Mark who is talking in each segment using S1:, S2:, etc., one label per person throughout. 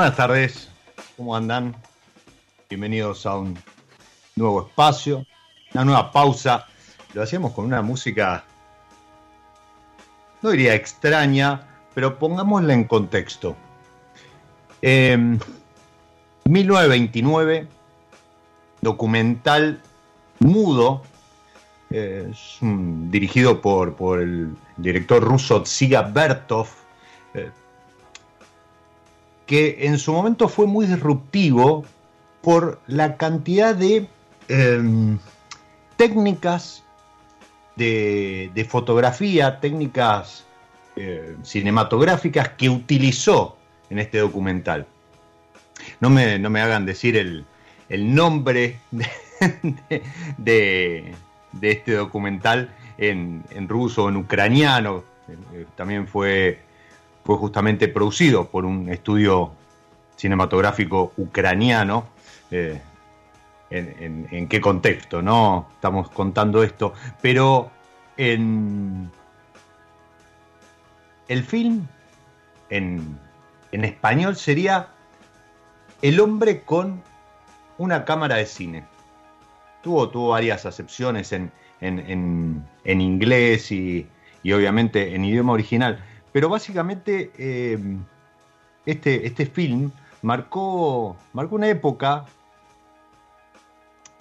S1: Buenas tardes, ¿cómo andan? Bienvenidos a un nuevo espacio, una nueva pausa. Lo hacíamos con una música, no diría extraña, pero pongámosla en contexto. 1929, documental mudo, eh, dirigido por, por, el director ruso Tsiga Bertov, eh, que en su momento fue muy disruptivo por la cantidad de em, técnicas de, fotografía, técnicas eh, cinematográficas que utilizó en este documental. No me, no me hagan decir el, nombre de, este documental en, en ruso en ucraniano. También fue fue justamente producido por un estudio cinematográfico ucraniano. Eh, en, qué contexto, ¿no? Estamos contando esto. Pero en el film, en, español, sería El hombre con una cámara de cine. Tuvo, tuvo varias acepciones en, inglés y, y, obviamente en idioma original. Pero básicamente em, este, este film marcó, marcó una época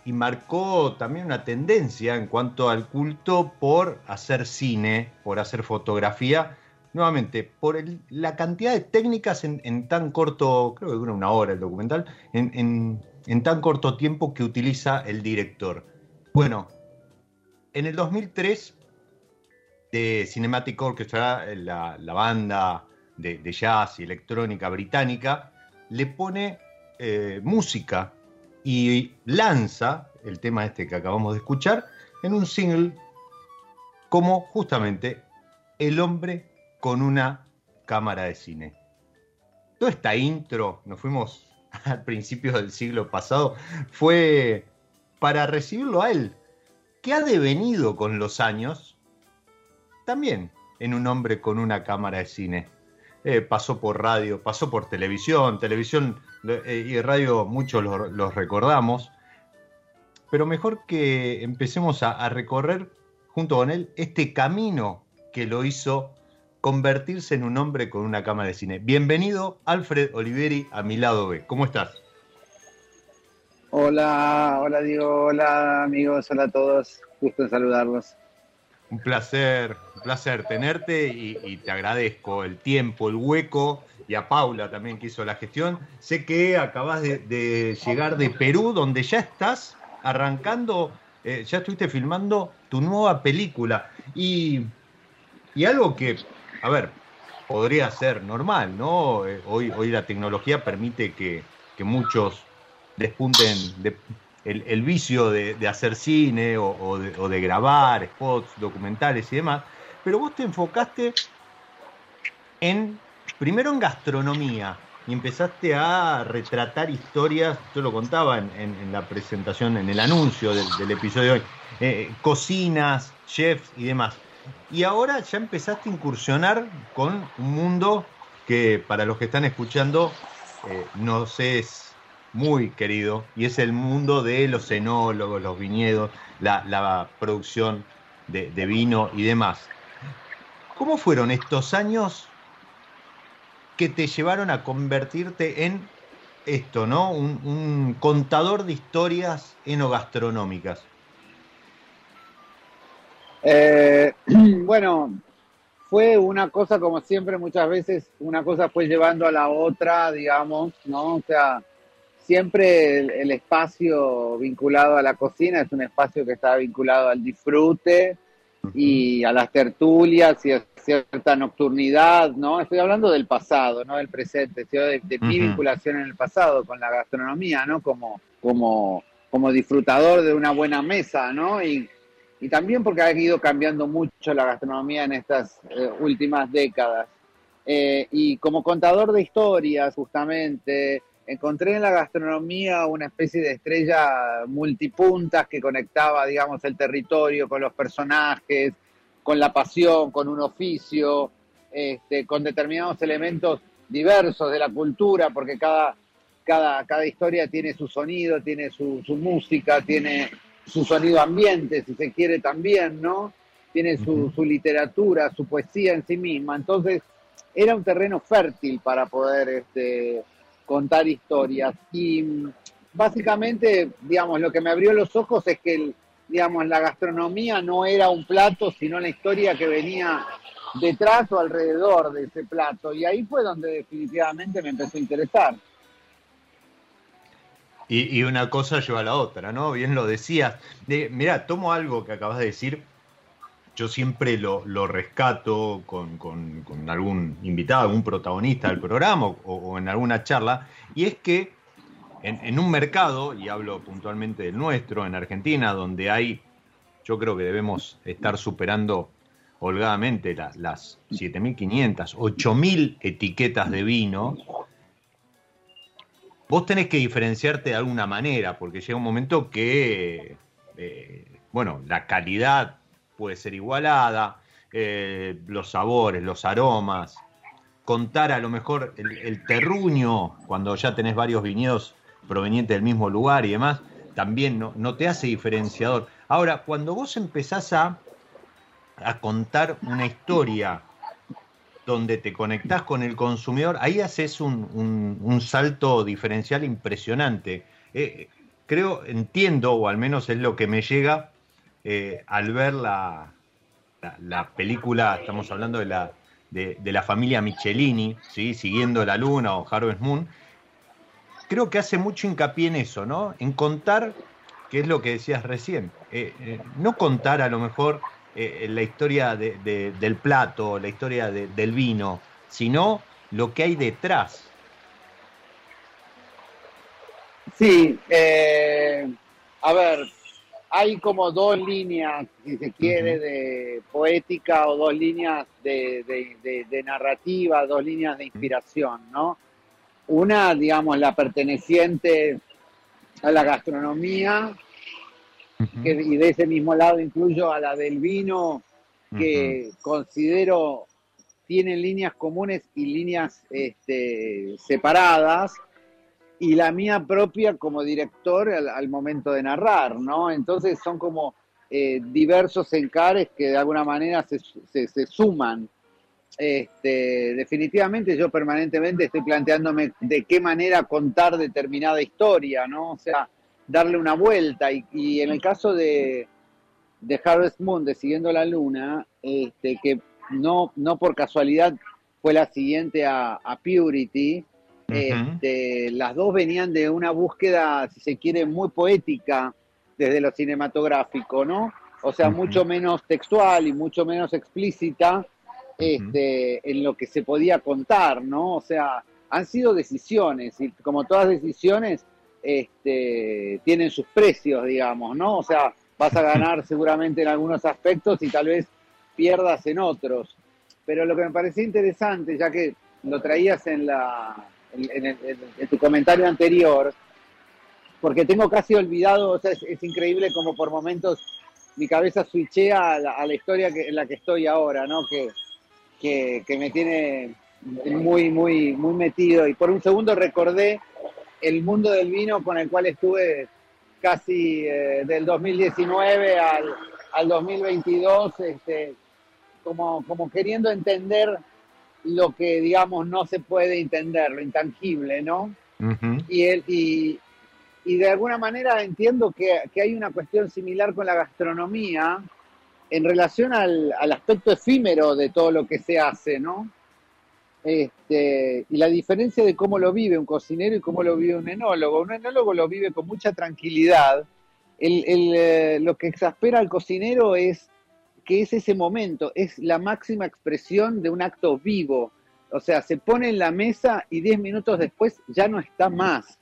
S1: y marcó también una tendencia en cuanto al culto por hacer cine, por hacer fotografía, nuevamente, por la cantidad de técnicas en, tan corto, creo que dura una hora el documental, en, en, tan corto tiempo que utiliza el director. Bueno, en el 2003 de Cinematic Orchestra, la, banda de, jazz y electrónica británica, le pone eh, música y lanza el tema este que acabamos de escuchar en un single como justamente El hombre con una cámara de cine. Toda esta intro, nos fuimos al principio del siglo pasado, fue para recibirlo a él, que ha devenido con los años también en un hombre con una cámara de cine. Eh, pasó por radio, pasó por televisión, televisión eh, y radio muchos los, recordamos, pero mejor que empecemos a, a recorrer junto con él este camino que lo hizo convertirse en un hombre con una cámara de cine. Bienvenido, Alfred Oliveri, a mi lado B. ¿Cómo estás?
S2: Hola, hola Diego, hola amigos, hola a todos. Gusto en saludarlos.
S1: Un placer, un placer tenerte y, te agradezco el tiempo, el hueco y a Paula también que hizo la gestión. Sé que acabas de, llegar de Perú, donde ya estás arrancando, eh, ya estuviste filmando tu nueva película. Y, y, algo que, a ver, podría ser normal, ¿no? Eh, hoy, hoy la tecnología permite que, que muchos despunten de, el, vicio de, hacer cine o, de, grabar spots, documentales y demás, pero vos te enfocaste en, primero en gastronomía, y empezaste a retratar historias, yo lo contaba en, la presentación, en el anuncio del, episodio de hoy, eh, cocinas, chefs y demás. Y ahora ya empezaste a incursionar con un mundo que para los que están escuchando eh, no sé muy querido y es el mundo de los enólogos, los viñedos, la, producción de, vino y demás. ¿Cómo fueron estos años que te llevaron a convertirte en esto, ¿no? Un, contador de historias enogastronómicas.
S2: Eh, bueno, fue una cosa como siempre, muchas veces una cosa fue llevando a la otra, digamos, ¿no? O sea, siempre el, espacio vinculado a la cocina es un espacio que está vinculado al disfrute y a las tertulias y a cierta nocturnidad, ¿no? Estoy hablando del pasado, no del presente, sino de, mi vinculación en el pasado con la gastronomía, ¿no? Como, como, como disfrutador de una buena mesa, ¿no? Y, y también porque ha ido cambiando mucho la gastronomía en estas eh, últimas décadas. Eh, y como contador de historias, justamente, encontré en la gastronomía una especie de estrella multipuntas que conectaba, digamos, el territorio con los personajes, con la pasión, con un oficio, este, con determinados elementos diversos de la cultura, porque cada, cada, cada historia tiene su sonido, tiene su, música, tiene su sonido ambiente, si se quiere también, ¿no? Tiene su, su literatura, su poesía en sí misma. Entonces, era un terreno fértil para poder este, contar historias. Y mm, básicamente, digamos, lo que me abrió los ojos es que, digamos, la gastronomía no era un plato, sino la historia que venía detrás o alrededor de ese plato. Y ahí fue donde definitivamente me empezó a interesar.
S1: Y, una cosa lleva a la otra, ¿no? Bien lo decías. De, mira, tomo algo que acabas de decir yo siempre lo, rescato con, algún invitado, algún protagonista del programa o, en alguna charla, y es que en, un mercado, y hablo puntualmente del nuestro, en Argentina, donde hay, yo creo que debemos estar superando holgadamente las, las 7.500, 8.000 etiquetas de vino, vos tenés que diferenciarte de alguna manera, porque llega un momento que, eh, bueno, la calidad puede ser igualada, eh, los sabores, los aromas, contar a lo mejor el, terruño, cuando ya tenés varios viñedos provenientes del mismo lugar y demás, también no, no te hace diferenciador. Ahora, cuando vos empezás a, a contar una historia donde te conectás con el consumidor, ahí haces un, salto diferencial impresionante. Eh, creo, entiendo, o al menos es lo que me llega, eh, al ver la, la, película, estamos hablando de la, de, la familia Michelini, ¿sí? siguiendo la luna o Harvest Moon, creo que hace mucho hincapié en eso, ¿no? En contar, que es lo que decías recién, eh, eh, no contar a lo mejor la historia del plato, la historia del vino, sino lo que hay detrás.
S2: Sí, a ver, hay como dos líneas, si se quiere, de poética o dos líneas de, narrativa, dos líneas de inspiración, ¿no? Una, digamos, la perteneciente a la gastronomía que, y de ese mismo lado incluyo a la del vino, que considero tienen líneas comunes y líneas este, separadas, y la mía propia como director al, momento de narrar, ¿no? Entonces son como eh, diversos encares que de alguna manera se, se, suman. Este, definitivamente yo permanentemente estoy planteándome de qué manera contar determinada historia, ¿no? O sea, darle una vuelta. Y, en el caso de, de Harvest Moon, Siguiendo la Luna, este, que no, no por casualidad fue la siguiente a, Purity. Este, las dos venían de una búsqueda, si se quiere, muy poética desde lo cinematográfico, ¿no? O sea, mucho menos textual y mucho menos explícita este, en lo que se podía contar, ¿no? O sea, han sido decisiones y como todas decisiones, este, tienen sus precios, digamos, ¿no? O sea, vas a ganar seguramente en algunos aspectos y tal vez pierdas en otros. Pero lo que me parecía interesante, ya que lo traías en, la, en, tu comentario anterior, porque tengo casi olvidado, o sea, es, increíble como por momentos mi cabeza switchea a la, historia que, en la que estoy ahora, ¿no? Que, que, me tiene muy, muy, muy metido. Y por un segundo recordé el mundo del vino con el cual estuve casi eh, del 2019 al, al 2022, este, como, como queriendo entender lo que, digamos, no se puede entender, lo intangible, ¿no? y, el, y, y, de alguna manera entiendo que, que, hay una cuestión similar con la gastronomía en relación al, al, aspecto efímero de todo lo que se hace, ¿no? Este, y la diferencia de cómo lo vive un cocinero y cómo lo vive un enólogo. Un enólogo lo vive con mucha tranquilidad. El, el, eh, lo que exaspera al cocinero es que es ese momento, es la máxima expresión de un acto vivo. O sea, se pone en la mesa y diez minutos después ya no está más.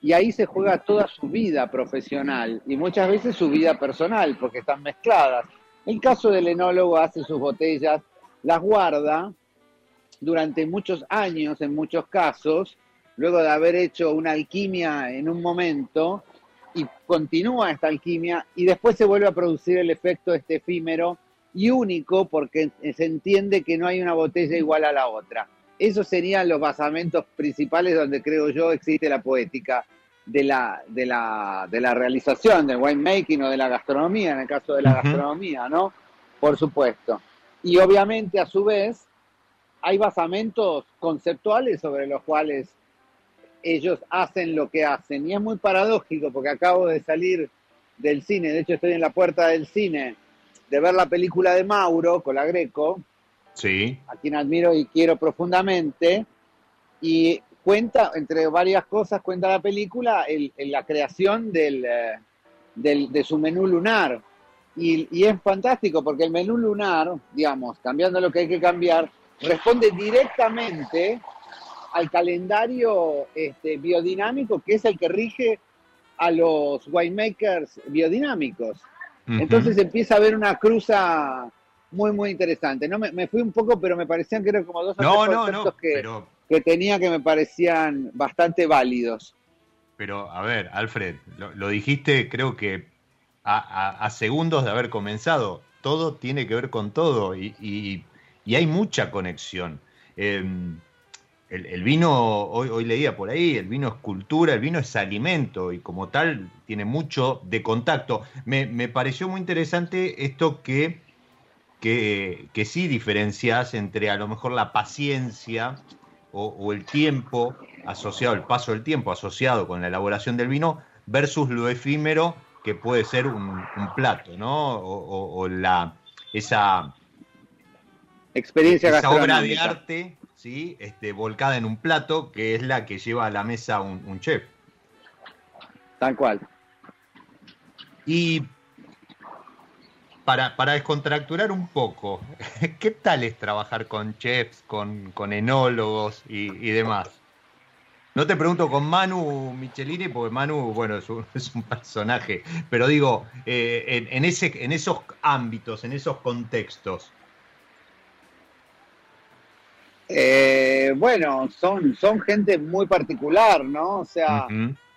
S2: Y ahí se juega toda su vida profesional y muchas veces su vida personal, porque están mezcladas. El caso del enólogo hace sus botellas, las guarda durante muchos años, en muchos casos, luego de haber hecho una alquimia en un momento, y continúa esta alquimia, y después se vuelve a producir el efecto este efímero y único porque se entiende que no hay una botella igual a la otra. Esos serían los basamentos principales donde creo yo existe la poética de la, de la, de la realización, del winemaking o de la gastronomía, en el caso de la gastronomía, ¿no? Por supuesto. Y obviamente a su vez hay basamentos conceptuales sobre los cuales ellos hacen lo que hacen. Y es muy paradójico porque acabo de salir del cine, de hecho estoy en la puerta del cine de ver la película de Mauro con la Greco,
S1: sí.
S2: a quien admiro y quiero profundamente, y cuenta, entre varias cosas, cuenta la película el, la creación del, eh, del, de su menú lunar. Y, y, es fantástico porque el menú lunar, digamos, cambiando lo que hay que cambiar, responde directamente al calendario este, biodinámico que es el que rige a los winemakers biodinámicos. Entonces empieza a haber una cruza muy, muy interesante. No me, fui un poco, pero me parecían que eran como dos
S1: conceptos
S2: que, que tenía que me parecían bastante válidos.
S1: Pero, a ver, Alfred, lo, dijiste creo que a, segundos de haber comenzado. Todo tiene que ver con todo y, y, hay mucha conexión. Em, el, vino, hoy, hoy, leía por ahí, el vino es cultura, el vino es alimento y como tal tiene mucho de contacto. Me, pareció muy interesante esto que, que, que, sí diferencias entre a lo mejor la paciencia o, el tiempo asociado, el paso del tiempo asociado con la elaboración del vino versus lo efímero que puede ser un, plato, ¿no? O, la, esa
S2: experiencia
S1: esa obra de arte ¿sí? este, volcada en un plato, que es la que lleva a la mesa un, chef.
S2: Tal cual.
S1: Y para, para, descontracturar un poco, ¿qué tal es trabajar con chefs, con, con enólogos y, demás? No te pregunto con Manu Michelini, porque Manu, bueno, es un, es un personaje, pero digo, eh, en, ese, en esos ámbitos, en esos contextos,
S2: eh, bueno, son, son gente muy particular, ¿no? O sea,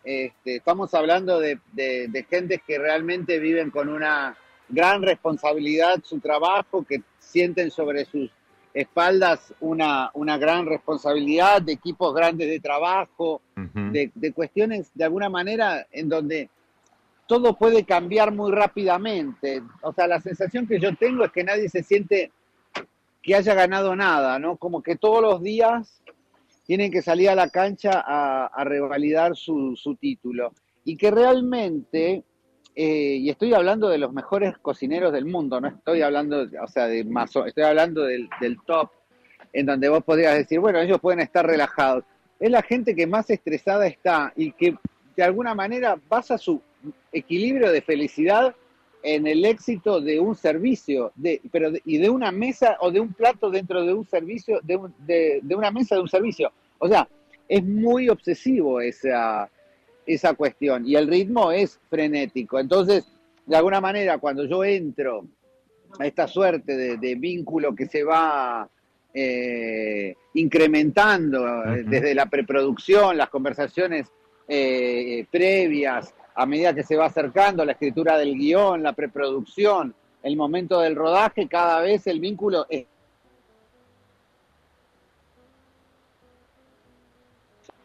S2: Este, estamos hablando de, de, de gentes que realmente viven con una gran responsabilidad su trabajo, que sienten sobre sus espaldas una, una gran responsabilidad, de equipos grandes de trabajo, de, de cuestiones de alguna manera en donde todo puede cambiar muy rápidamente. O sea, la sensación que yo tengo es que nadie se siente que haya ganado nada, ¿no? Como que todos los días tienen que salir a la cancha a, revalidar su, título. Y que realmente, eh, y estoy hablando de los mejores cocineros del mundo, no estoy hablando, o sea, de más, estoy hablando del, del top, en donde vos podrías decir, bueno, ellos pueden estar relajados. Es la gente que más estresada está y que de alguna manera basa su equilibrio de felicidad en el éxito de un servicio, de, pero de- y de una mesa o de un plato dentro de un servicio, de, un- de, de una mesa de un servicio. O sea, es muy obsesivo esa, esa cuestión y el ritmo es frenético. Entonces, de alguna manera, cuando yo entro a esta suerte de, de vínculo que se va eh, incrementando eh, desde la preproducción, las conversaciones eh, previas, a medida que se va acercando la escritura del guion, la preproducción, el momento del rodaje, cada vez el vínculo es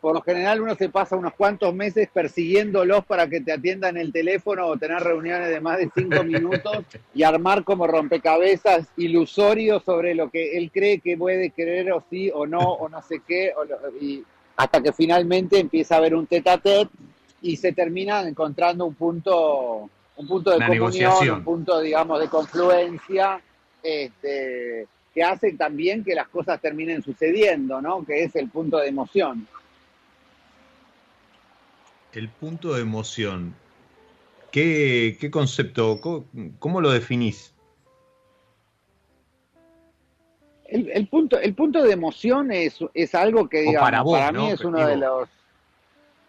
S2: por lo general uno se pasa unos cuantos meses persiguiéndolos para que te atiendan el teléfono o tener reuniones de más de cinco minutos y armar como rompecabezas ilusorios sobre lo que él cree que puede querer o sí o no o no sé qué o lo- y hasta que finalmente empieza a haber un tete a tete y se termina encontrando un punto un punto de
S1: Una
S2: comunión,
S1: negociación.
S2: un punto digamos de confluencia este, que hace también que las cosas terminen sucediendo, ¿no? Que es el punto de emoción.
S1: El punto de emoción. ¿Qué, qué concepto? ¿Cómo, cómo lo definís?
S2: El, el punto, el punto de emoción es, es algo que, digamos,
S1: para vos,
S2: mí
S1: ¿no?
S2: es uno de los...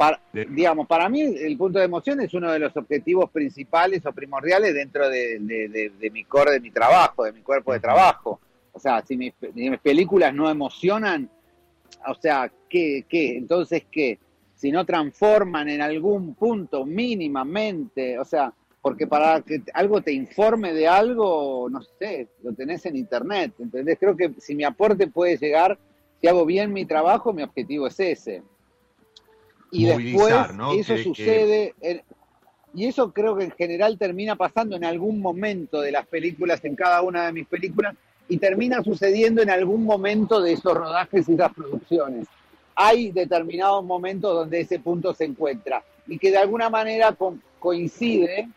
S2: para- digamos, para mí el punto de emoción es uno de los objetivos principales o primordiales dentro de, de- de- de mi core, de mi trabajo, de mi cuerpo de trabajo. O sea, si mis, si mis películas no emocionan, o sea, ¿qué, qué? Entonces, ¿qué? Si no transforman en algún punto mínimamente, o sea, porque para que algo te informe de algo, no sé, lo tenés en internet, ¿entendés? Creo que si mi aporte puede llegar, si hago bien mi trabajo, mi objetivo es ese. Y
S1: Movilizar,
S2: después
S1: ¿no?
S2: eso
S1: Que- que-
S2: sucede, en- y eso creo que en general termina pasando en algún momento de las películas, en cada una de mis películas, y termina sucediendo en algún momento de esos rodajes y esas producciones. Hay determinados momentos donde ese punto se encuentra y que de alguna manera co- coincide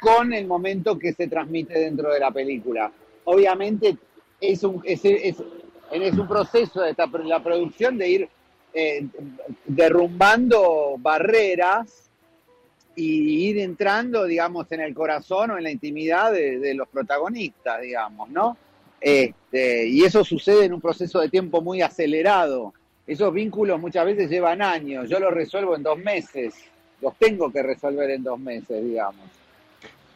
S2: con el momento que se transmite dentro de la película. Obviamente es un, es, es- es un proceso de esta- la producción de ir eh, derrumbando barreras y ir entrando, digamos, en el corazón o en la intimidad de, de los protagonistas, digamos, ¿no? Este, y eso sucede en un proceso de tiempo muy acelerado. Esos vínculos muchas veces llevan años, yo los resuelvo en dos meses, los tengo que resolver en dos meses, digamos.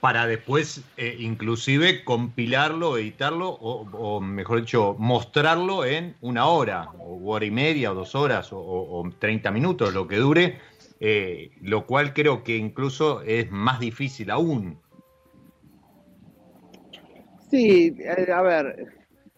S1: Para después, eh, inclusive, compilarlo, editarlo, o, o, mejor dicho, mostrarlo en una hora, o hora y media, o dos horas, o, o- o 30 minutos, lo que dure, eh, lo cual creo que incluso es más difícil aún.
S2: Sí, eh, a ver,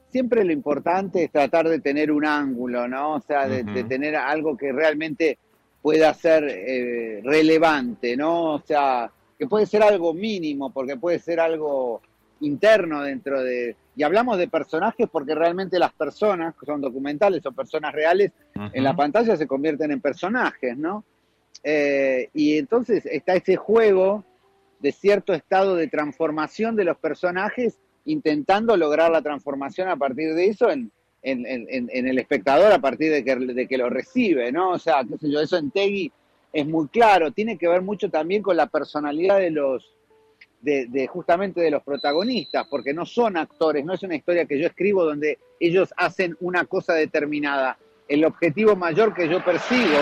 S2: siempre lo importante es tratar de tener un ángulo, ¿no? O sea, de, tener algo que realmente pueda ser eh, relevante, ¿no? O sea, que puede ser algo mínimo, porque puede ser algo interno dentro de... Y hablamos de personajes porque realmente las personas, que son documentales o personas reales, en la pantalla se convierten en personajes, ¿no? Eh, y entonces está ese juego de cierto estado de transformación de los personajes, intentando lograr la transformación a partir de eso en, en, en- en el espectador a partir de que, de que lo recibe, ¿no? O sea, qué sé yo, eso en Tegui es muy claro, tiene que ver mucho también con la personalidad de los, de, justamente de los protagonistas, porque no son actores, no es una historia que yo escribo donde ellos hacen una cosa determinada. El objetivo mayor que yo persigo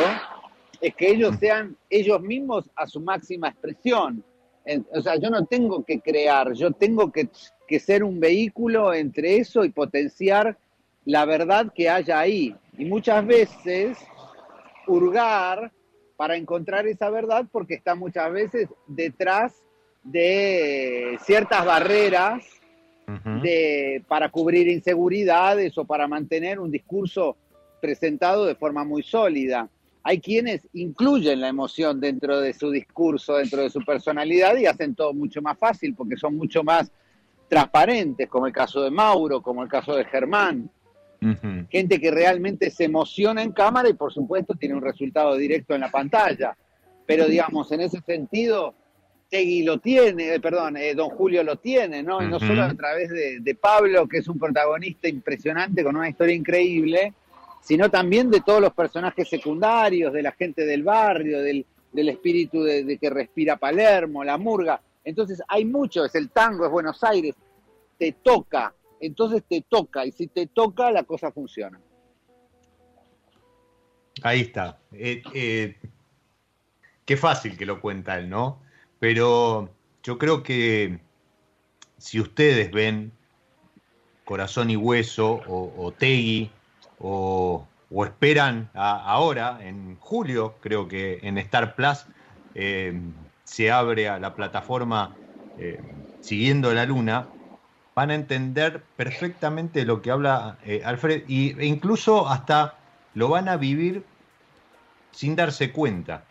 S2: es que ellos sean ellos mismos a su máxima expresión. O sea, yo no tengo que crear, yo tengo que, que ser un vehículo entre eso y potenciar la verdad que haya ahí. Y muchas veces hurgar para encontrar esa verdad porque está muchas veces detrás de ciertas barreras de, para cubrir inseguridades o para mantener un discurso presentado de forma muy sólida. Hay quienes incluyen la emoción dentro de su discurso, dentro de su personalidad y hacen todo mucho más fácil porque son mucho más transparentes, como el caso de Mauro, como el caso de Germán. Gente que realmente se emociona en cámara y por supuesto tiene un resultado directo en la pantalla. Pero digamos, en ese sentido, Tegui lo tiene, eh, perdón, eh, Don Julio lo tiene, ¿no? Y no solo a través de, Pablo, que es un protagonista impresionante con una historia increíble, sino también de todos los personajes secundarios, de la gente del barrio, del, espíritu de, que respira Palermo, la murga. Entonces hay mucho, es el tango, es Buenos Aires, te toca, entonces te toca, y si te toca, la cosa funciona.
S1: Ahí está. Eh, qué fácil que lo cuenta él, ¿no? Pero yo creo que si ustedes ven Corazón y Hueso o, o Tegui o, esperan ahora, en julio, creo que en Star Plus eh, se abre a la plataforma eh, Siguiendo la Luna, van a entender perfectamente lo que habla eh, Alfred e incluso hasta lo van a vivir sin darse cuenta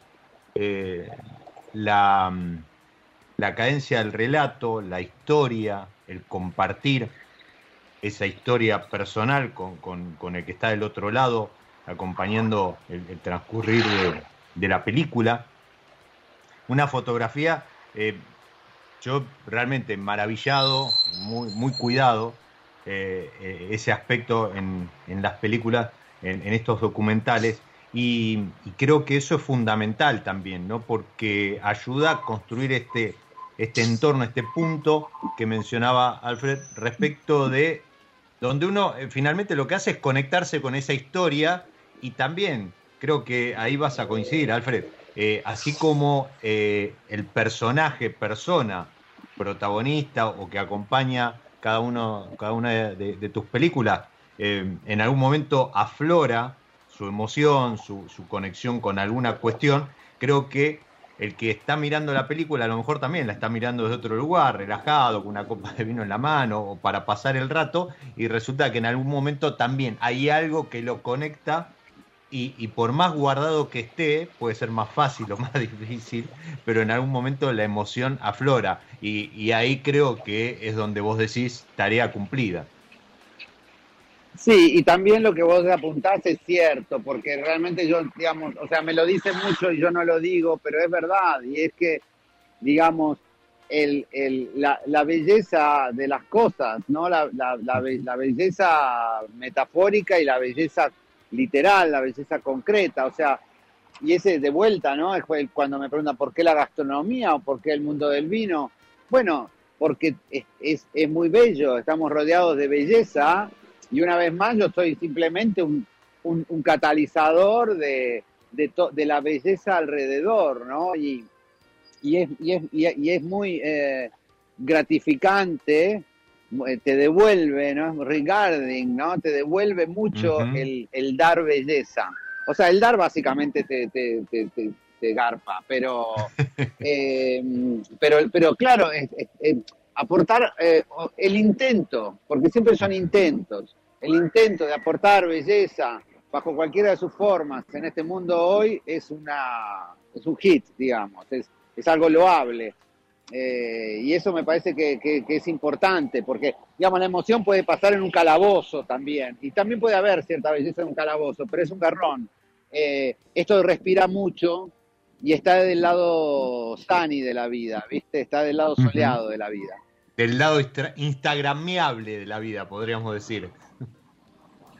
S1: la, la cadencia del relato, la historia, el compartir esa historia personal con, el que está del otro lado, acompañando el, transcurrir de, la película. Una fotografía, eh, yo realmente maravillado, muy, cuidado, eh, eh, ese aspecto en, las películas, en, estos documentales, y, creo que eso es fundamental también, ¿no? Porque ayuda a construir este, este entorno, este punto que mencionaba Alfred respecto de donde uno eh, finalmente lo que hace es conectarse con esa historia y también creo que ahí vas a coincidir, Alfred, eh, así como eh, el personaje, persona, protagonista o que acompaña cada, uno, cada una de tus películas, en algún momento aflora su emoción, su, conexión con alguna cuestión, creo que el que está mirando la película a lo mejor también la está mirando desde otro lugar, relajado, con una copa de vino en la mano o para pasar el rato, y resulta que en algún momento también hay algo que lo conecta y, por más guardado que esté, puede ser más fácil o más difícil, pero en algún momento la emoción aflora y, y ahí creo que es donde vos decís tarea cumplida.
S2: Sí, y también lo que vos apuntás es cierto, porque realmente yo, digamos, o sea, me lo dice mucho y yo no lo digo, pero es verdad, y es que, digamos, el, el, la, la, belleza de las cosas, ¿no? La, la, la, belleza metafórica y la belleza literal, la belleza concreta, o sea, y ese de vuelta, ¿no? Es cuando me preguntan por qué la gastronomía o por qué el mundo del vino. Bueno, porque es, es, es muy bello, estamos rodeados de belleza y una vez más yo soy simplemente un, catalizador de, de, la belleza alrededor, ¿no? Y, y, es, y, es, y es, muy eh, gratificante, te devuelve, ¿no? Regarding, ¿no? Te devuelve mucho el, dar belleza. O sea, el dar básicamente te, te, te, garpa, pero, eh, pero, pero claro, aportar el intento, porque siempre son intentos el intento de aportar belleza bajo cualquiera de sus formas en este mundo hoy es, una, es un hit, digamos, es, es algo loable. Eh, y eso me parece que, es importante, porque, digamos, la emoción puede pasar en un calabozo también, y también puede haber cierta belleza en un calabozo, pero es un garrón. Eh, esto respira mucho y está del lado sunny de la vida, ¿viste? Está del lado soleado de la vida.
S1: Del lado instagramiable de la vida, podríamos decir.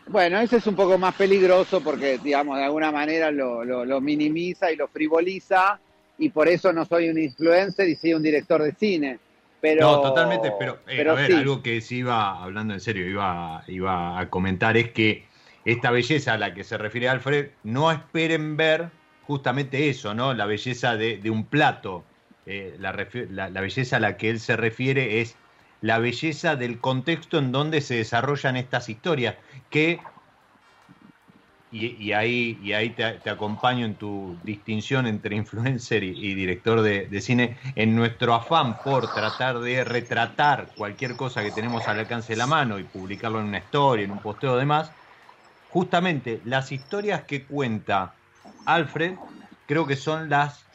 S2: Bueno, ese es un poco más peligroso porque, digamos, de alguna manera lo, minimiza y lo frivoliza y por eso no soy un influencer y soy un director de cine. Pero,
S1: no, totalmente, pero, eh, a ver, algo que sí iba, hablando en serio, iba, iba a comentar es que esta belleza a la que se refiere Alfred, no esperen ver justamente eso, ¿no? La belleza de, un plato. Eh, la, la belleza a la que él se refiere es la belleza del contexto en donde se desarrollan estas historias, que y, ahí, te, acompaño en tu distinción entre influencer y, director de, cine, en nuestro afán por tratar de retratar cualquier cosa que tenemos al alcance de la mano y publicarlo en una historia, en un posteo demás, justamente las historias que cuenta Alfred creo que son las,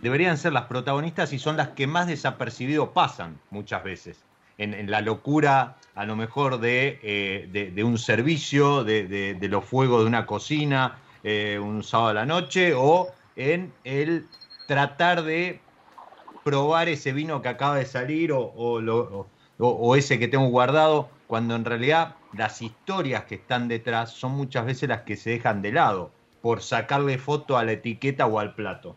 S1: deberían ser las protagonistas y son las que más desapercibido pasan muchas veces en, la locura a lo mejor de, eh, un servicio, de, los fuegos de una cocina eh, un sábado a la noche, o en el tratar de probar ese vino que acaba de salir o, ese que tengo guardado, cuando en realidad las historias que están detrás son muchas veces las que se dejan de lado por sacarle foto a la etiqueta o al plato.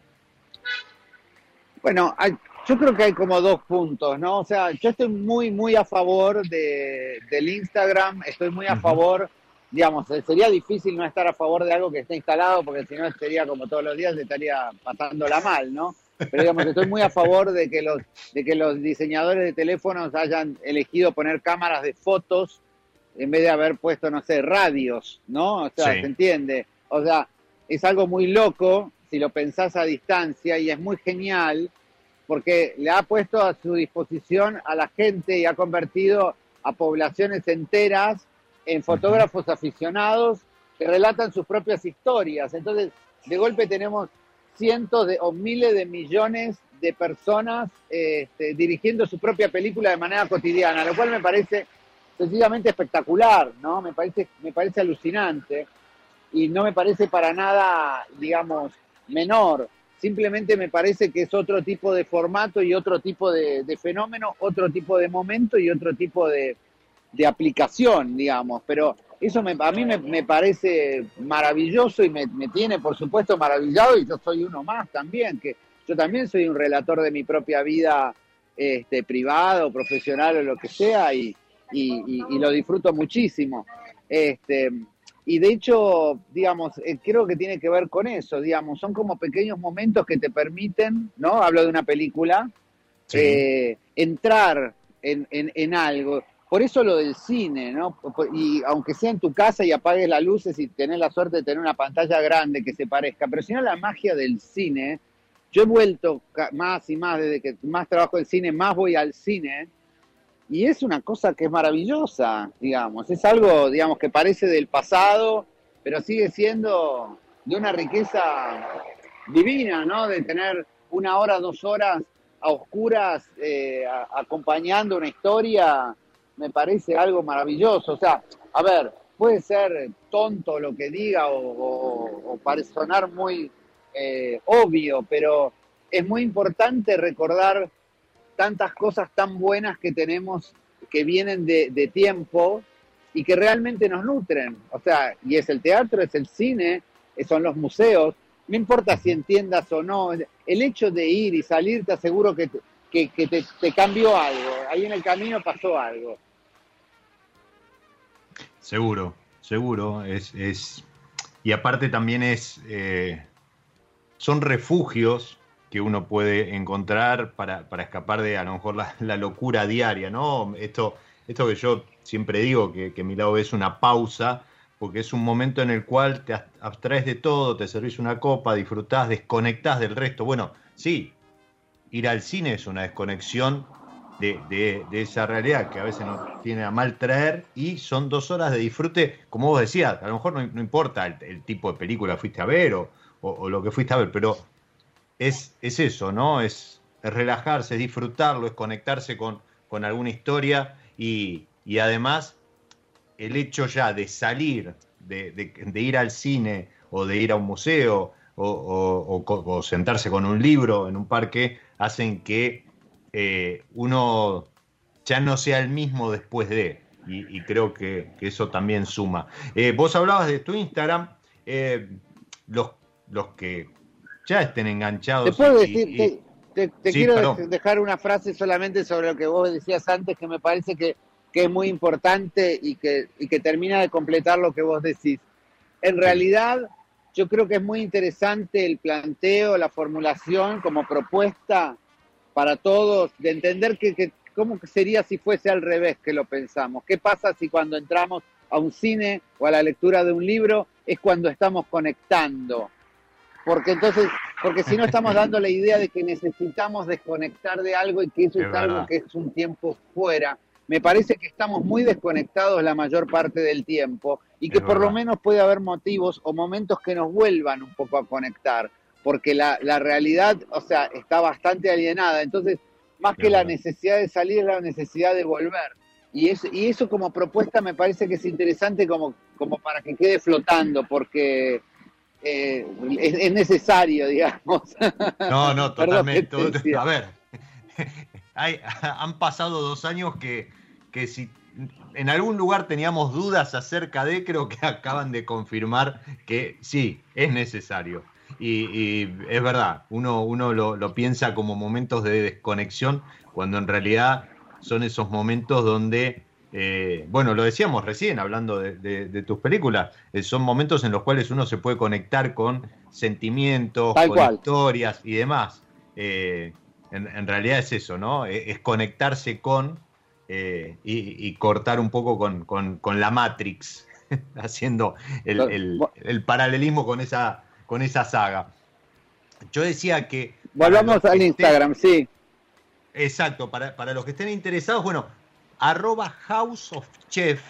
S2: Bueno, hay, yo creo que hay como dos puntos, ¿no? O sea, yo estoy muy, muy a favor de, del Instagram, estoy muy a favor, digamos, eh, sería difícil no estar a favor de algo que esté instalado, porque si no sería como todos los días, estaría pasándola mal, ¿no? Pero digamos, estoy muy a favor de que los, de que los diseñadores de teléfonos hayan elegido poner cámaras de fotos en vez de haber puesto, no sé, radios, ¿no? O sea, ¿se entiende? O sea, es algo muy loco si lo pensás a distancia y es muy genial porque le ha puesto a su disposición a la gente y ha convertido a poblaciones enteras en fotógrafos aficionados que relatan sus propias historias. Entonces, de golpe tenemos cientos de, o miles de millones de personas este, dirigiendo su propia película de manera cotidiana, lo cual me parece sencillamente espectacular, ¿no? Me parece, me parece alucinante y no me parece para nada, digamos, menor. Simplemente me parece que es otro tipo de formato y otro tipo de, fenómeno, otro tipo de momento y otro tipo de, aplicación, digamos. Pero eso a mí me, parece maravilloso y me, tiene, por supuesto, maravillado y yo soy uno más también, que yo también soy un relator de mi propia vida este, privado, profesional o lo que sea y, y lo disfruto muchísimo. Este, y de hecho, digamos, eh, creo que tiene que ver con eso, digamos, son como pequeños momentos que te permiten, ¿no? Hablo de una película, eh, entrar en, en, algo. Por eso lo del cine, ¿no? Y aunque sea en tu casa y apagues las luces y tenés la suerte de tener una pantalla grande que se parezca, pero si no la magia del cine, yo he vuelto más y más, desde que más trabajo en cine, más voy al cine, y es una cosa que es maravillosa, digamos, es algo, digamos, que parece del pasado, pero sigue siendo de una riqueza divina, ¿no? De tener una hora, dos horas a oscuras eh, acompañando una historia, me parece algo maravilloso. O sea, a ver, puede ser tonto lo que diga o, o, sonar muy eh, obvio, pero es muy importante recordar tantas cosas tan buenas que tenemos que vienen de, tiempo y que realmente nos nutren. O sea, y es el teatro, es el cine, son los museos. No importa si entiendas o no, el hecho de ir y salir te aseguro que, que, te, cambió algo. Ahí en el camino pasó algo.
S1: Seguro, seguro. Es, es... Y aparte también es... Eh, son refugios que uno puede encontrar para, escapar de a lo mejor la, locura diaria, ¿no? Esto, esto que yo siempre digo, que, mi lado es una pausa, porque es un momento en el cual te abstraes de todo, te servís una copa, disfrutás, desconectás del resto. Bueno, sí, ir al cine es una desconexión de, esa realidad que a veces nos tiene a mal traer y son dos horas de disfrute, como vos decías, a lo mejor no, importa el, tipo de película fuiste a ver o, o, lo que fuiste a ver, pero es, es eso, ¿no? Es, relajarse, disfrutarlo, es conectarse con, con alguna historia y, además el hecho ya de salir, de, ir al cine o de ir a un museo o, sentarse con un libro en un parque, hacen que eh, uno ya no sea el mismo después de, y, creo que, eso también suma. Eh, vos hablabas de tu Instagram, eh, los, los que ya estén enganchados.
S2: Te puedo decir, te, quiero dejar una frase solamente sobre lo que vos decías antes que me parece que, es muy importante y que, y que termina de completar lo que vos decís. En realidad, yo creo que es muy interesante el planteo, la formulación como propuesta para todos, de entender que, que cómo sería si fuese al revés que lo pensamos. ¿Qué pasa si cuando entramos a un cine o a la lectura de un libro, es cuando estamos conectando. Porque entonces, porque si no estamos dando la idea de que necesitamos desconectar de algo y que eso es, algo que es un tiempo fuera. Me parece que estamos muy desconectados la mayor parte del tiempo y que por lo menos puede haber motivos o momentos que nos vuelvan un poco a conectar, porque la, la realidad, o sea, está bastante alienada. Entonces, más que la necesidad de salir, es la necesidad de volver. Y, es, y eso como propuesta me parece que es interesante como, como para que quede flotando, porque eh, es, necesario, digamos.
S1: No, no, totalmente. a ver, han pasado dos años que, que si en algún lugar teníamos dudas acerca de, creo que acaban de confirmar que sí, es necesario. Y, es verdad, uno, uno lo, piensa como momentos de desconexión, cuando en realidad son esos momentos donde eh, bueno, lo decíamos recién hablando de, tus películas, eh, son momentos en los cuales uno se puede conectar con sentimientos, con historias y demás. Eh, en, realidad es eso, ¿no? Es, conectarse con y, cortar un poco con, la Matrix, haciendo el, paralelismo con esa, con esa saga. Yo decía que...
S2: Volvamos al Instagram, sí.
S1: Exacto, para, para los que estén interesados, bueno, arroba House of Chef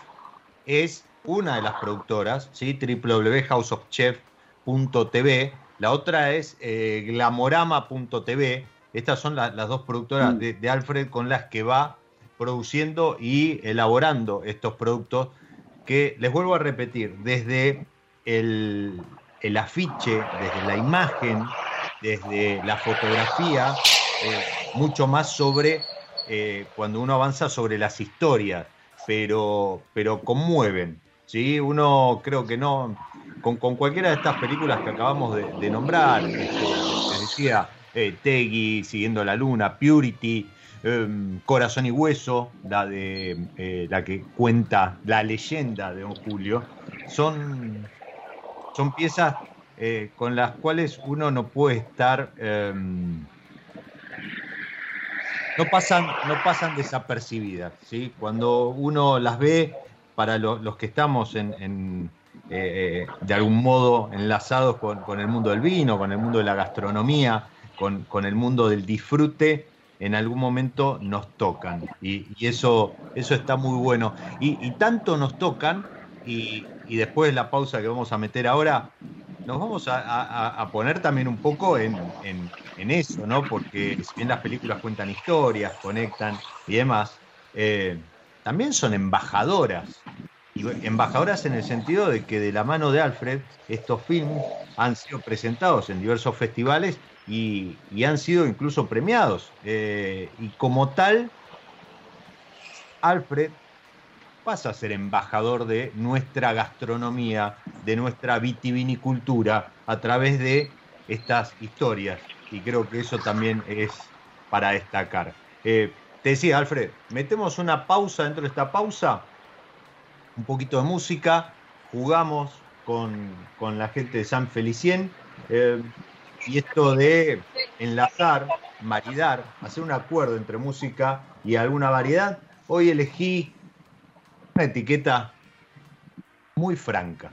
S1: es una de las productoras, ¿sí? www.houseofchef.tv. La otra es eh, glamorama.tv. Estas son las dos productoras mm. de, Alfred con las que va produciendo y elaborando estos productos que, les vuelvo a repetir, desde el, afiche, desde la imagen, desde la fotografía, eh, mucho más sobre eh, cuando uno avanza sobre las historias, pero, pero conmueven. ¿sí? Uno creo que no, con, cualquiera de estas películas que acabamos de, nombrar, este, les decía, eh, Siguiendo la Luna, Purity, em, Corazón y Hueso, la, de, eh, la que cuenta la leyenda de Don Julio, son, son piezas con las cuales uno no puede estar em, no pasan, no pasan desapercibidas. ¿sí? Cuando uno las ve, para los que estamos en, eh, de algún modo enlazados con, el mundo del vino, con el mundo de la gastronomía, con, el mundo del disfrute, en algún momento nos tocan. Y, eso, eso está muy bueno. Y, tanto nos tocan, y, después de la pausa que vamos a meter ahora, nos vamos a, poner también un poco en, eso, ¿no? Porque si bien las películas cuentan historias, conectan y demás, eh, también son embajadoras. Y embajadoras en el sentido de que de la mano de Alfred, estos films han sido presentados en diversos festivales y, han sido incluso premiados. Eh, y como tal, Alfred pasa a ser embajador de nuestra gastronomía, de nuestra vitivinicultura, a través de estas historias. Y creo que eso también es para destacar. Eh, te decía, Alfred, metemos una pausa dentro de esta pausa, un poquito de música, jugamos con, la gente de San Felicien. Eh, y esto de enlazar, maridar, hacer un acuerdo entre música y alguna variedad. Hoy elegí una etiqueta muy franca.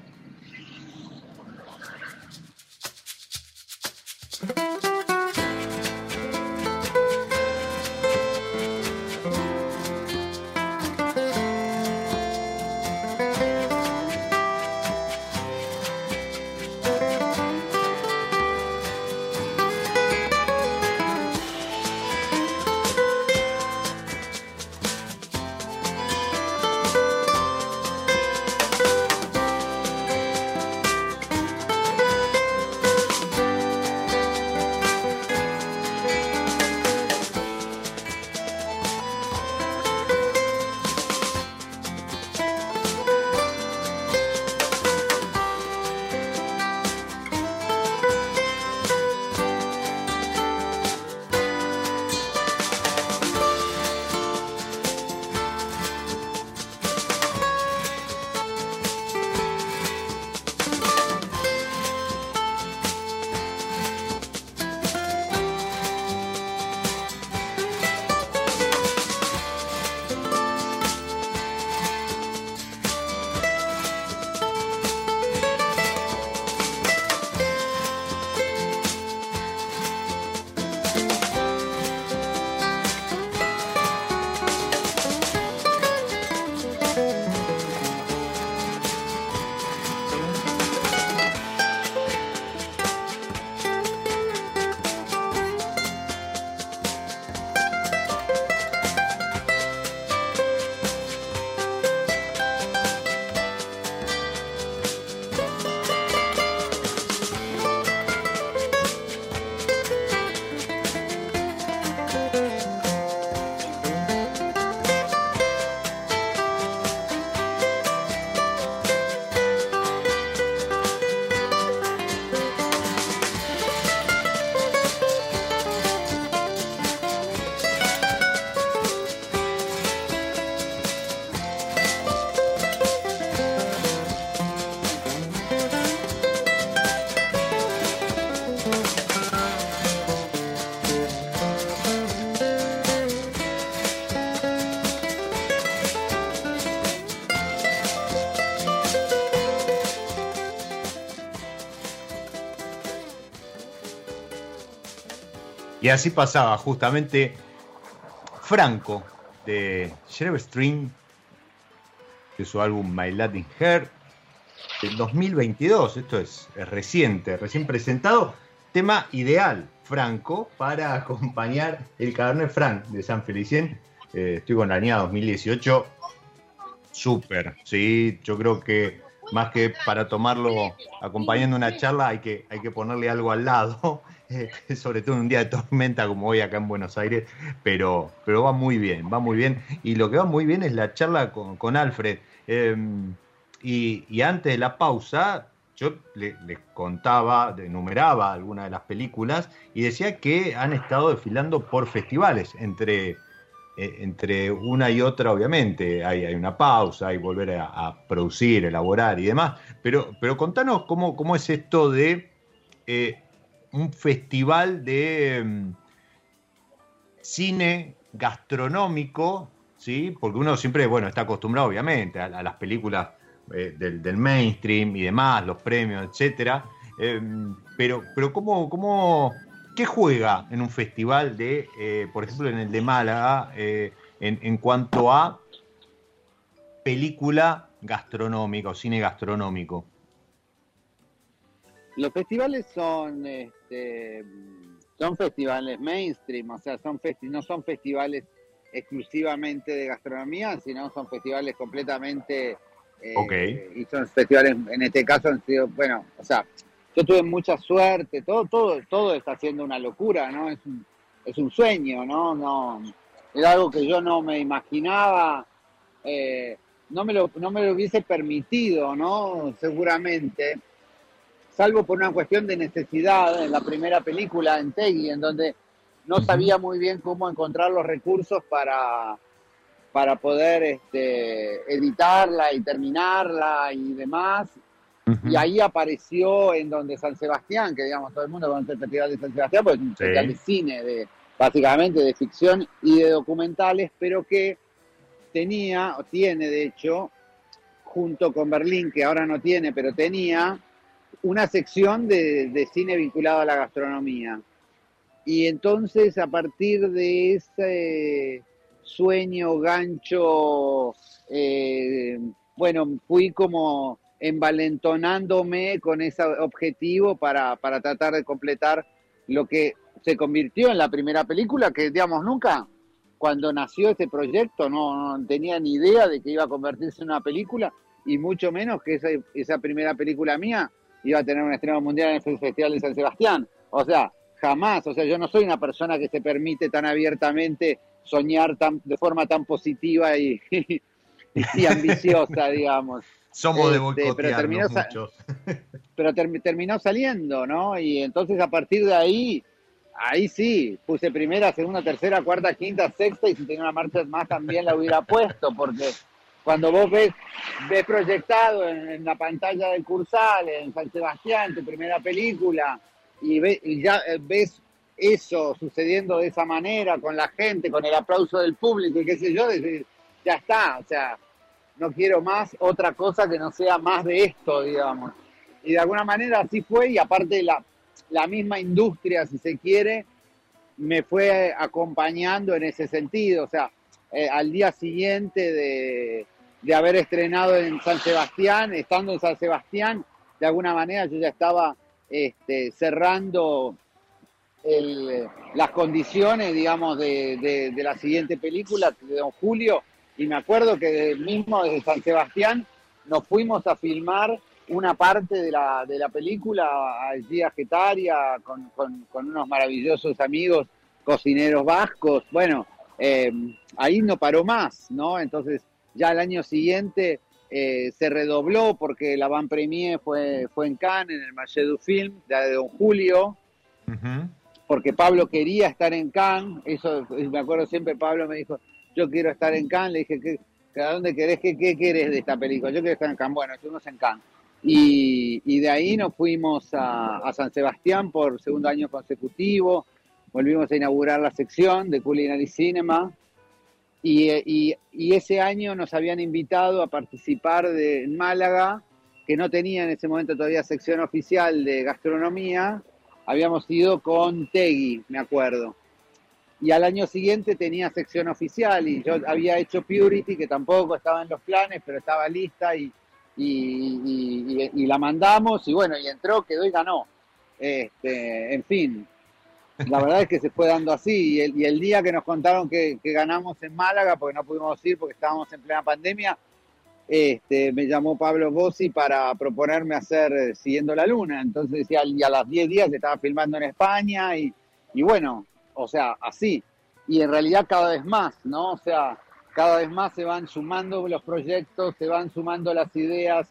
S1: Y así pasaba justamente Franco de Sheriff String de su álbum My Latin Hair del 2022. Esto es, reciente, recién presentado. Tema ideal, Franco, para acompañar el Cabernet Franc de San Felicien. Eh, estoy con la añada 2018. Súper, sí, yo creo que más que para tomarlo acompañando una charla hay que, hay que ponerle algo al lado, sobre todo en un día de tormenta como hoy acá en Buenos Aires, pero, pero va muy bien, va muy bien. Y lo que va muy bien es la charla con, Alfred. Em, y, antes de la pausa, yo le, contaba, enumeraba algunas de las películas y decía que han estado desfilando por festivales entre eh, entre una y otra, obviamente, hay, hay una pausa, hay volver a, producir, elaborar y demás. Pero, pero contanos cómo, cómo es esto de eh, un festival de mm, cine gastronómico, ¿sí? Porque uno siempre, bueno, está acostumbrado, obviamente, a, las películas eh, del, mainstream y demás, los premios, etcétera. pero, pero ¿cómo, cómo ¿Qué juega en un festival de, eh, por ejemplo, en el de Málaga, eh, en, cuanto a película gastronómica o cine gastronómico?
S2: Los festivales son, este, son festivales mainstream, o sea, son no son festivales exclusivamente de gastronomía, sino son festivales completamente...
S1: Eh,
S2: y son festivales, en este caso han sido, bueno, o sea, yo tuve mucha suerte, todo, todo, todo está siendo una locura, ¿no? Es un, es un sueño, ¿no? no Era algo que yo no me imaginaba, eh, no, me lo, no me lo hubiese permitido, ¿no? Seguramente, salvo por una cuestión de necesidad en la primera película, en Tegui, en donde no sabía muy bien cómo encontrar los recursos para, para poder este, editarla y terminarla y demás. Y ahí apareció en donde San Sebastián, que digamos todo el mundo conoce el Festival de San Sebastián, pues es un festival de cine, de, básicamente de ficción y de documentales, pero que tenía, o tiene de hecho, junto con Berlín, que ahora no tiene, pero tenía, una sección de, cine vinculado a la gastronomía. Y entonces a partir de ese sueño, gancho, eh, bueno, fui como envalentonándome con ese objetivo para, tratar de completar lo que se convirtió en la primera película, que digamos nunca, cuando nació este proyecto, no, tenía ni idea de que iba a convertirse en una película, y mucho menos que esa, esa primera película mía iba a tener un estreno mundial en el Festival de San Sebastián. O sea, jamás, o sea, yo no soy una persona que se permite tan abiertamente soñar tan, de forma tan positiva y, y ambiciosa, digamos.
S1: Somos de este,
S2: pero terminó, pero terminó saliendo, ¿no? Y entonces a partir de ahí, ahí sí, puse primera, segunda, tercera, cuarta, quinta, sexta y si tenía una marcha más también la hubiera puesto, porque cuando vos ves, ves proyectado en, la pantalla del Cursal, en San Sebastián, tu primera película, y, y ya eh, ves eso sucediendo de esa manera, con la gente, con el aplauso del público y qué sé yo, ya está, o sea, no quiero más otra cosa que no sea más de esto, digamos. Y de alguna manera así fue, y aparte la, la misma industria, si se quiere, me fue acompañando en ese sentido. O sea, eh, al día siguiente de, de, haber estrenado en San Sebastián, estando en San Sebastián, de alguna manera yo ya estaba este, cerrando las condiciones, digamos, de, de, la siguiente película de Don Julio, y me acuerdo que mismo desde San Sebastián nos fuimos a filmar una parte de la, de la película allí a Getaria con, con, unos maravillosos amigos cocineros vascos. Bueno, eh, ahí no paró más, ¿no? Entonces ya el año siguiente eh, se redobló porque la van premier fue, fue en Cannes, en el Marché du Film, de Don Julio, porque Pablo quería estar en Cannes, eso me acuerdo siempre, Pablo me dijo, yo quiero estar en Cannes, le dije, ¿qué, ¿a dónde querés? ¿Qué, ¿Qué querés de esta película? Yo quiero estar en Cannes. Bueno, estuvimos en Cannes. Y, y de ahí nos fuimos a, San Sebastián por segundo año consecutivo, volvimos a inaugurar la sección de Culinary Cinema, y, y, y, ese año nos habían invitado a participar de, en Málaga, que no tenía en ese momento todavía sección oficial de gastronomía, habíamos ido con Tegui, me acuerdo. Y al año siguiente tenía sección oficial y yo había hecho Purity, que tampoco estaba en los planes, pero estaba lista y, la mandamos y bueno, y entró, quedó y ganó. Este, en fin, la verdad es que se fue dando así. Y el, día que nos contaron que, ganamos en Málaga, porque no pudimos ir porque estábamos en plena pandemia, este, me llamó Pablo Bossi para proponerme hacer eh, Siguiendo la Luna. Entonces decía, y a las 10 días estaba filmando en España y, y bueno, o sea, así. Y en realidad cada vez más, ¿no? O sea, cada vez más se van sumando los proyectos, se van sumando las ideas,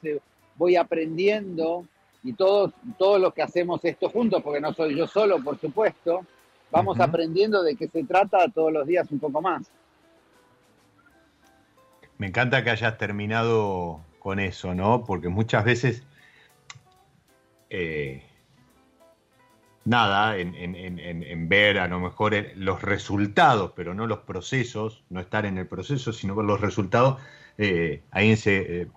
S2: voy aprendiendo y todos, todos los que hacemos esto juntos, porque no soy yo solo, por supuesto, vamos aprendiendo de qué se trata todos los días un poco más.
S1: Me encanta que hayas terminado con eso, ¿no? Porque muchas veces, eh, nada, en, ver a lo mejor los resultados, pero no los procesos, no estar en el proceso, sino ver los resultados, eh, ahí se eh,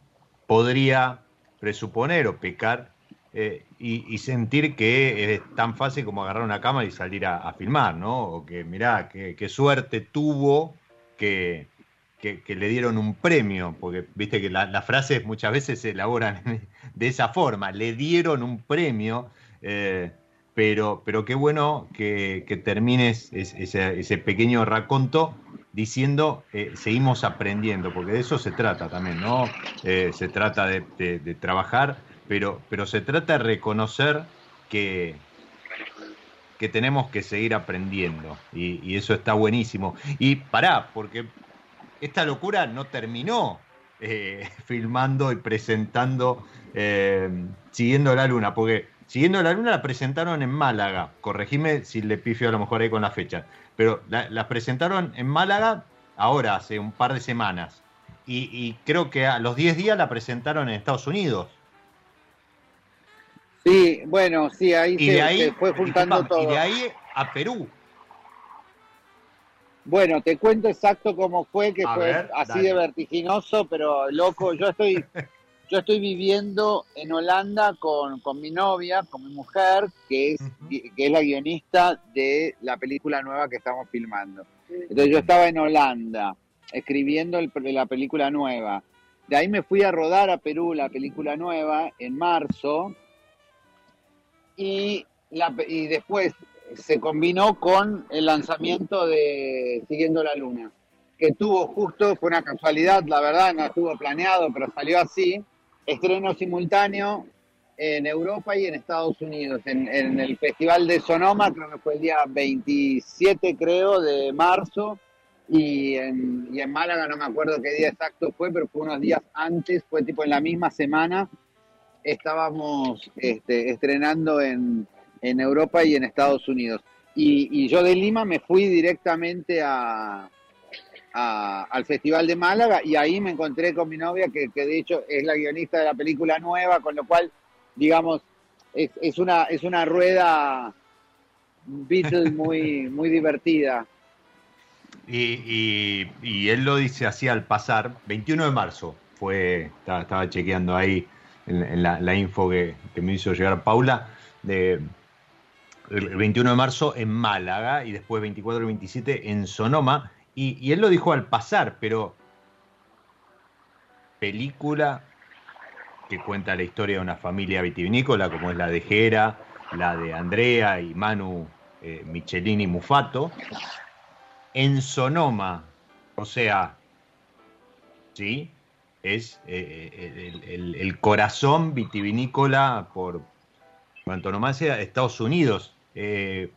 S1: podría presuponer o pecar eh, y, sentir que es tan fácil como agarrar una cámara y salir a, filmar, ¿no? O que, mirá, qué suerte tuvo que, que, le dieron un premio, porque viste que las frases muchas veces se elaboran de esa forma, le dieron un premio, eh, pero, pero qué bueno que, termines ese, pequeño raconto diciendo eh, seguimos aprendiendo, porque de eso se trata también, ¿no? se trata de trabajar pero, pero se trata de reconocer que, que tenemos que seguir aprendiendo y, eso está buenísimo. Y pará, porque esta locura no terminó eh, filmando y presentando eh, Siguiendo la Luna, porque Siguiendo la Luna la presentaron en Málaga, corregime si le pifio a lo mejor ahí con la fecha, pero la, presentaron en Málaga ahora, hace un par de semanas, y, creo que a los 10 días la presentaron en Estados Unidos.
S2: Sí, bueno, sí, ahí, se, fue juntando todo.
S1: Y de ahí a Perú.
S2: Bueno, te cuento exacto cómo fue, que fue así de vertiginoso, pero loco, yo estoy, yo estoy viviendo en Holanda con, mi novia, con mi mujer, que es, que es la guionista de la película nueva que estamos filmando. Entonces yo estaba en Holanda escribiendo la película nueva. De ahí me fui a rodar a Perú la película nueva en marzo y, la, después se combinó con el lanzamiento de Siguiendo la Luna, que tuvo justo, fue una casualidad, la verdad, no estuvo planeado, pero salió así, estreno simultáneo en Europa y en Estados Unidos, en, el Festival de Sonoma, creo que fue el día 27, creo, de marzo, y en, y en Málaga, no me acuerdo qué día exacto fue, pero fue unos días antes, fue tipo en la misma semana, estábamos este, estrenando en, Europa y en Estados Unidos. Y, yo de Lima me fui directamente a, al Festival de Málaga y ahí me encontré con mi novia, que, de hecho es la guionista de la película nueva, con lo cual, digamos, es, una, es una rueda Beatles muy, muy divertida.
S1: Y, y, él lo dice así al pasar, 21 de marzo fue, estaba chequeando ahí en, la, info que, me hizo llegar Paula, de, el 21 de marzo en Málaga y después 24 y 27 en Sonoma. Y, él lo dijo al pasar, pero película que cuenta la historia de una familia vitivinícola como es la de Jera, la de Andrea y Manu eh, Michelini Mufato, en Sonoma, o sea, ¿sí? Es eh, eh, el, corazón vitivinícola por, antonomasia de Estados Unidos. Eh,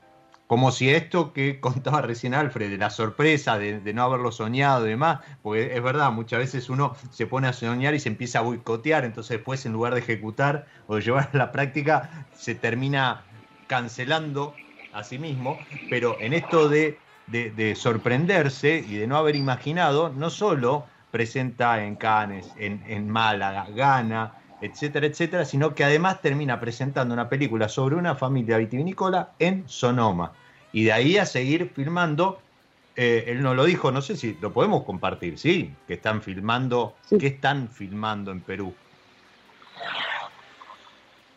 S1: como si esto que contaba recién Alfred, de la sorpresa, de, no haberlo soñado y demás, porque es verdad, muchas veces uno se pone a soñar y se empieza a boicotear, entonces después en lugar de ejecutar o de llevar a la práctica, se termina cancelando a sí mismo, pero en esto de, de sorprenderse y de no haber imaginado, no solo presenta en Cannes, en, Málaga, gana, etcétera, etcétera, sino que además termina presentando una película sobre una familia vitivinícola en Sonoma. Y de ahí a seguir filmando, eh, él no lo dijo, no sé si lo podemos compartir, ¿sí? Que están filmando, ¿qué están filmando en Perú?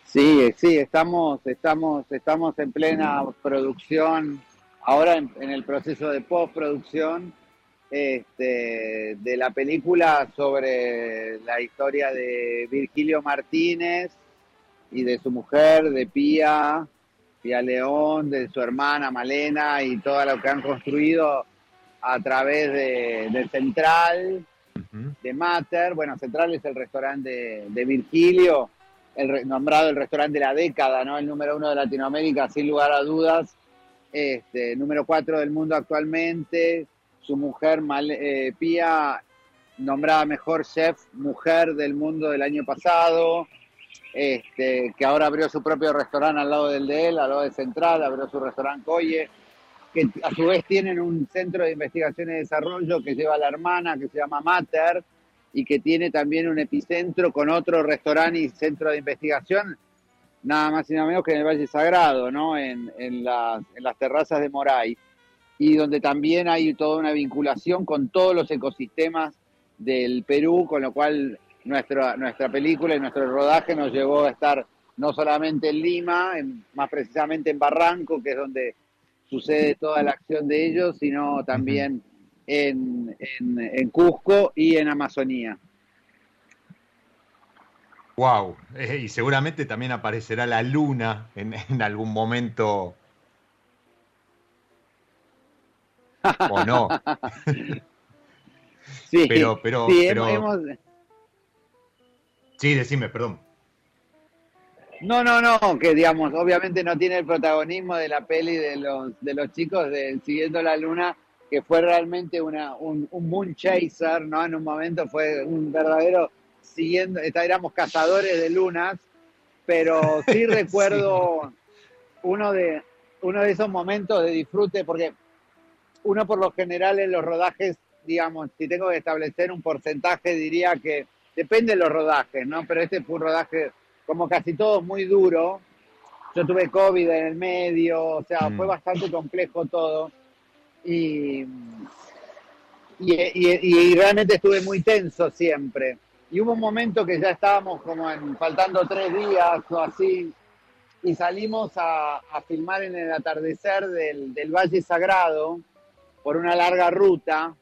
S2: Sí, sí, estamos, estamos, estamos en plena producción, ahora en, en el proceso de postproducción este, de la película sobre la historia de Virgilio Martínez y de su mujer, de Pía, Pía León, de su hermana Malena y todo lo que han construido a través de, de Central, de Mater. Bueno, Central es el restaurante de, Virgilio, el nombrado el restaurante de la década, ¿no? El número uno de Latinoamérica, sin lugar a dudas. Este, número cuatro del mundo actualmente su mujer eh, Pía nombrada mejor chef mujer del mundo del año pasado, este, que ahora abrió su propio restaurante al lado del de él, al lado de Central, abrió su restaurante Coye, que a su vez tienen un centro de investigación y desarrollo que lleva la hermana, que se llama Mater, y que tiene también un epicentro con otro restaurante y centro de investigación, nada más y nada menos que en el Valle Sagrado, ¿no? en, las, en las terrazas de Moray y donde también hay toda una vinculación con todos los ecosistemas del Perú, con lo cual nuestra, nuestra película y nuestro rodaje nos llevó a estar no solamente en Lima, más precisamente en Barranco, que es donde sucede toda la acción de ellos, sino también en, en, Cusco y en Amazonía.
S1: Wow, eh, y seguramente también aparecerá la luna en, en algún momento ¿O no?
S2: sí,
S1: pero, pero,
S2: sí, Hemos...
S1: sí, decime, perdón.
S2: No, no, no, que digamos, obviamente no tiene el protagonismo de la peli de los, de los chicos de Siguiendo la Luna, que fue realmente una, un, un moon chaser, ¿no? En un momento fue un verdadero siguiendo, éramos cazadores de lunas, pero sí recuerdo uno de uno de esos momentos de disfrute, porque uno por lo general en los rodajes, digamos, si tengo que establecer un porcentaje, diría que depende de los rodajes, ¿no? Pero este fue un rodaje, como casi todo, muy duro. Yo tuve COVID en el medio, o sea, fue mm. bastante complejo todo. Y, y, realmente estuve muy tenso siempre. Y hubo un momento que ya estábamos como en, faltando tres días o así, y salimos a, filmar en el atardecer del, del Valle Sagrado, por una larga ruta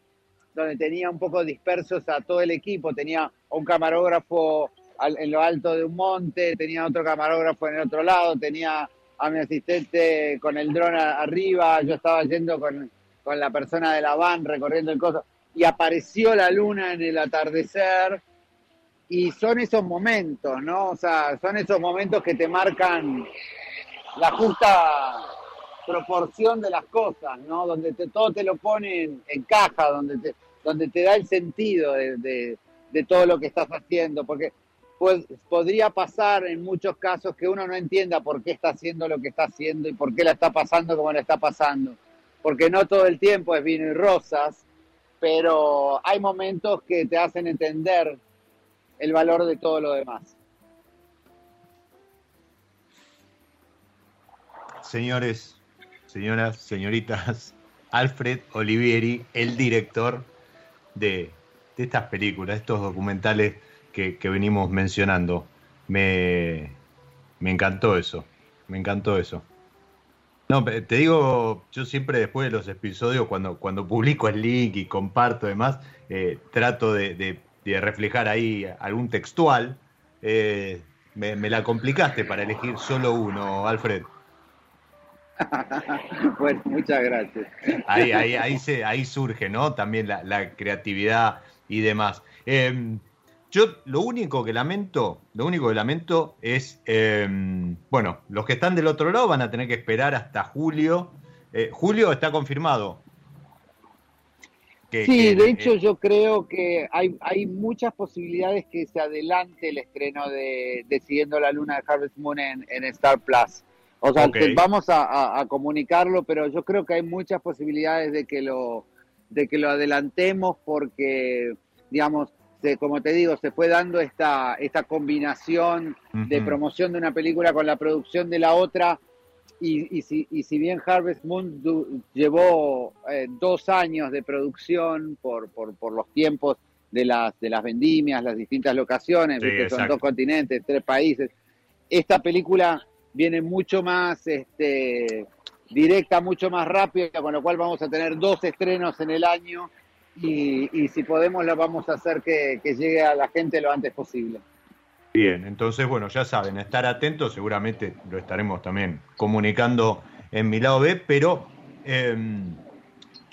S2: donde tenía un poco dispersos a todo el equipo. Tenía un camarógrafo en lo alto de un monte, tenía otro camarógrafo en el otro lado, tenía a mi asistente con el dron arriba, yo estaba yendo con, con la persona de la van recorriendo el coso, y apareció la luna en el atardecer, y son esos momentos, ¿no? O sea, son esos momentos que te marcan la justa proporción de las cosas, ¿no? Donde te, todo te lo pone en, caja, donde te, donde te da el sentido de, todo lo que estás haciendo, porque pues, podría pasar en muchos casos que uno no entienda por qué está haciendo lo que está haciendo y por qué la está pasando como la está pasando, porque no todo el tiempo es vino y rosas, pero hay momentos que te hacen entender el valor de todo lo demás.
S1: Señores, señoras, señoritas, Alfred Olivieri, el director de, estas películas, estos documentales que, venimos mencionando. Me, encantó eso, me encantó eso. No, te digo, yo siempre después de los episodios, cuando, cuando publico el link y comparto demás, eh, trato de, reflejar ahí algún textual. Eh, me, la complicaste para elegir solo uno, Alfred.
S2: bueno, muchas gracias.
S1: Ahí, ahí, ahí, se, ahí surge, ¿no? También la, creatividad y demás. Em, yo lo único que lamento, lo único que lamento es, em, bueno, los que están del otro lado van a tener que esperar hasta julio. Eh, julio está confirmado.
S2: sí, de hecho yo creo que hay, hay muchas posibilidades que se adelante el estreno de, Siguiendo la Luna de Harvest Moon en, en Star Plus. O sea, vamos a, comunicarlo, pero yo creo que hay muchas posibilidades de que lo, de que lo adelantemos porque, digamos, como te digo, se fue dando esta, esta combinación de promoción de una película con la producción de la otra. Y, y, si, y si bien Harvest Moon llevó eh, dos años de producción por, por, por, los tiempos de las, de las vendimias, las distintas locaciones, son dos continentes, tres países, esta película viene mucho más este, directa, mucho más rápida, con lo cual vamos a tener dos estrenos en el año y, si podemos lo vamos a hacer que, llegue a la gente lo antes posible.
S1: Bien, entonces bueno, ya saben, estar atentos, seguramente lo estaremos también comunicando en mi lado B, pero em,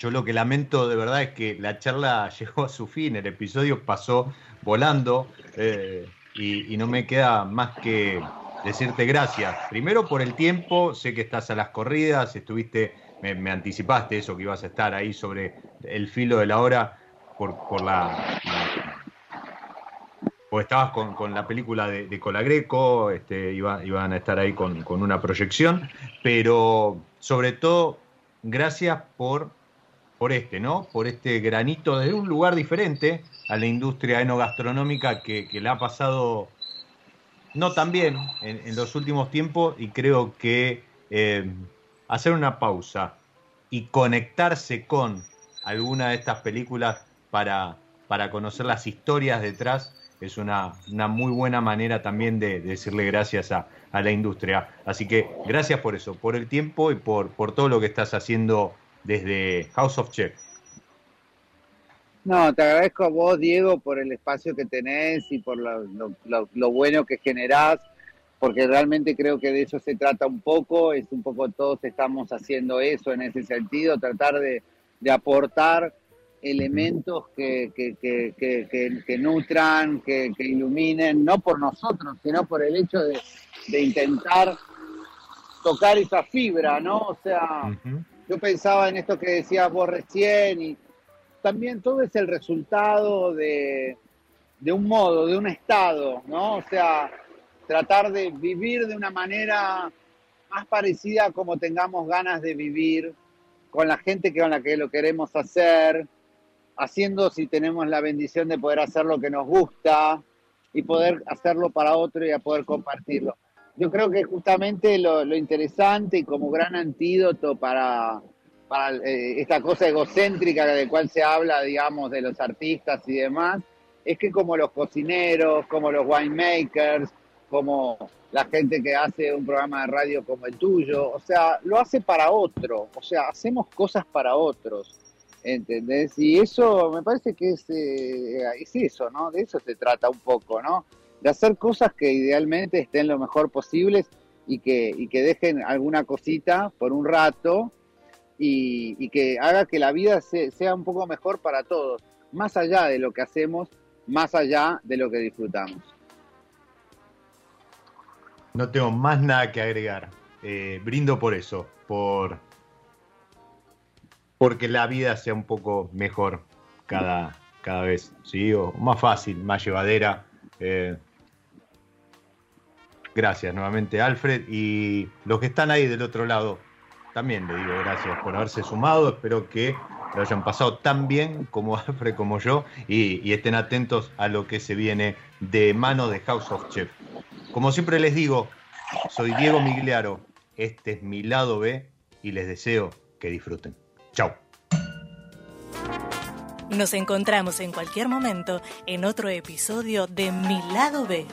S1: yo lo que lamento de verdad es que la charla llegó a su fin, el episodio pasó volando eh, y no me queda más que decirte gracias. Primero por el tiempo, sé que estás a las corridas, estuviste, me, anticipaste eso que ibas a estar ahí sobre el filo de la hora por, la, o estabas con, la película de, de Colagreco, este, iban a estar ahí con, con, una proyección, pero sobre todo, gracias por, por este, ¿no? Por este granito de un lugar diferente a la industria enogastronómica que, que le ha pasado no tan bien en, los últimos tiempos y creo que eh, hacer una pausa y conectarse con alguna de estas películas para, para conocer las historias detrás es una, una muy buena manera también de, decirle gracias a, a, la industria. Así que gracias por eso, por el tiempo y por, por todo lo que estás haciendo desde House of Chef.
S2: No, te agradezco a vos, Diego, por el espacio que tenés y por lo, bueno que generás, porque realmente creo que de eso se trata un poco, es un poco todos estamos haciendo eso en ese sentido, tratar de, aportar elementos que, que, nutran, que, iluminen, no por nosotros, sino por el hecho de, intentar tocar esa fibra, ¿no? O sea, yo pensaba en esto que decías vos recién y también todo es el resultado de, un modo, de un estado, ¿no? O sea, tratar de vivir de una manera más parecida a como tengamos ganas de vivir, con la gente con la que lo queremos hacer, haciendo si tenemos la bendición de poder hacer lo que nos gusta y poder hacerlo para otro y a poder compartirlo. Yo creo que justamente lo, lo interesante y como gran antídoto para, para eh, esta cosa egocéntrica de cual se habla, digamos, de los artistas y demás, es que como los cocineros, como los winemakers, como la gente que hace un programa de radio como el tuyo, o sea, lo hace para otro, o sea, hacemos cosas para otros, ¿entendés? Y eso me parece que es, eh, es eso, ¿no? De eso se trata un poco, ¿no? De hacer cosas que idealmente estén lo mejor posibles y que, y que dejen alguna cosita por un rato, y, que haga que la vida sea un poco mejor para todos, más allá de lo que hacemos, más allá de lo que disfrutamos.
S1: No tengo más nada que agregar. Eh, brindo por eso, por porque la vida sea un poco mejor cada, cada vez, ¿sí? O más fácil, más llevadera. Eh, gracias nuevamente, Alfred. Y los que están ahí del otro lado, también le digo gracias por haberse sumado. Espero que lo hayan pasado tan bien como Alfred como yo y, estén atentos a lo que se viene de mano de House of Chef. Como siempre les digo, soy Diego Migliaro, este es mi lado B y les deseo que disfruten. Chao.
S3: Nos encontramos en cualquier momento en otro episodio de Mi lado B.